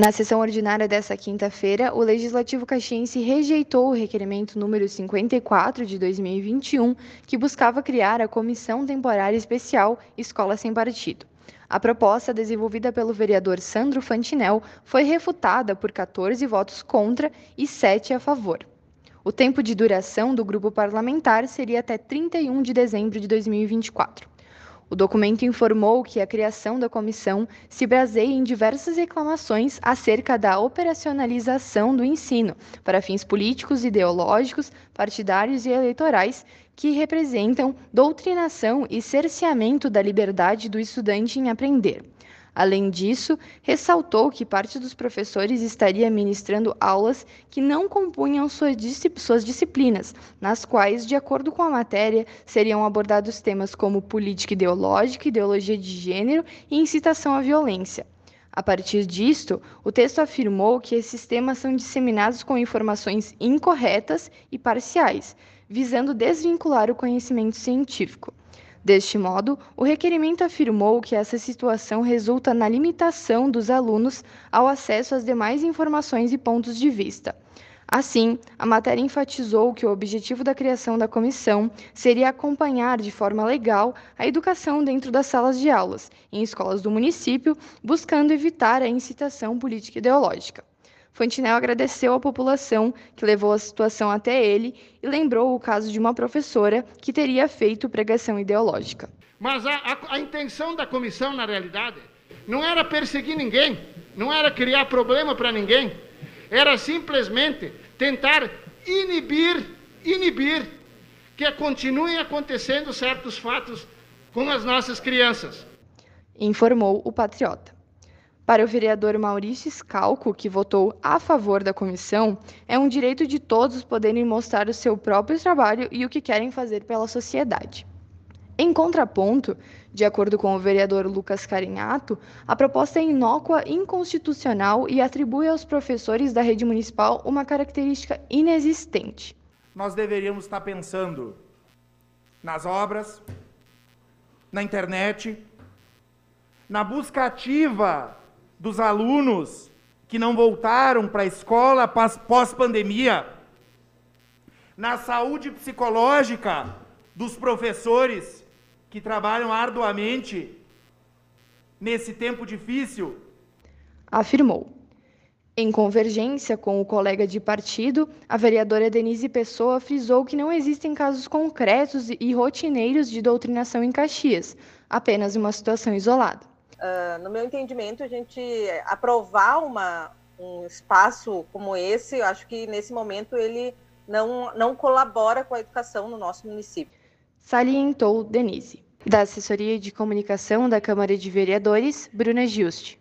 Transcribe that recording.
Na sessão ordinária desta quinta-feira, o Legislativo Caxiense rejeitou o requerimento número 54 de 2021, que buscava criar a Comissão Temporária Especial Escola Sem Partido. A proposta, desenvolvida pelo vereador Sandro Fantinel, foi refutada por 14 votos contra e 7 a favor. O tempo de duração do grupo parlamentar seria até 31 de dezembro de 2024. O documento informou que a criação da comissão se baseia em diversas reclamações acerca da operacionalização do ensino para fins políticos, ideológicos, partidários e eleitorais que representam doutrinação e cerceamento da liberdade do estudante em aprender. Além disso, ressaltou que parte dos professores estaria ministrando aulas que não compunham suas, disciplinas, nas quais, de acordo com a matéria, seriam abordados temas como política ideológica, ideologia de gênero e incitação à violência. A partir disto, o texto afirmou que esses temas são disseminados com informações incorretas e parciais, visando desvincular o conhecimento científico. Deste modo, o requerimento afirmou que essa situação resulta na limitação dos alunos ao acesso às demais informações e pontos de vista. Assim, a matéria enfatizou que o objetivo da criação da comissão seria acompanhar de forma legal a educação dentro das salas de aulas, em escolas do município, buscando evitar a incitação política ideológica. Fantinel agradeceu à população que levou a situação até ele e lembrou o caso de uma professora que teria feito pregação ideológica. Mas a, a, a intenção da comissão, na realidade, não era perseguir ninguém, não era criar problema para ninguém, era simplesmente tentar inibir, inibir que continuem acontecendo certos fatos com as nossas crianças. Informou o patriota. Para o vereador Maurício Scalco, que votou a favor da comissão, é um direito de todos poderem mostrar o seu próprio trabalho e o que querem fazer pela sociedade. Em contraponto, de acordo com o vereador Lucas Carinhato, a proposta é inócua, inconstitucional e atribui aos professores da rede municipal uma característica inexistente. Nós deveríamos estar pensando nas obras, na internet, na busca ativa dos alunos que não voltaram para a escola pós-pandemia, na saúde psicológica dos professores que trabalham arduamente nesse tempo difícil? Afirmou. Em convergência com o colega de partido, a vereadora Denise Pessoa frisou que não existem casos concretos e rotineiros de doutrinação em Caxias, apenas uma situação isolada. Uh, no meu entendimento, a gente aprovar uma, um espaço como esse, eu acho que nesse momento ele não, não colabora com a educação no nosso município. Salientou Denise. Da Assessoria de Comunicação da Câmara de Vereadores, Bruna Giusti.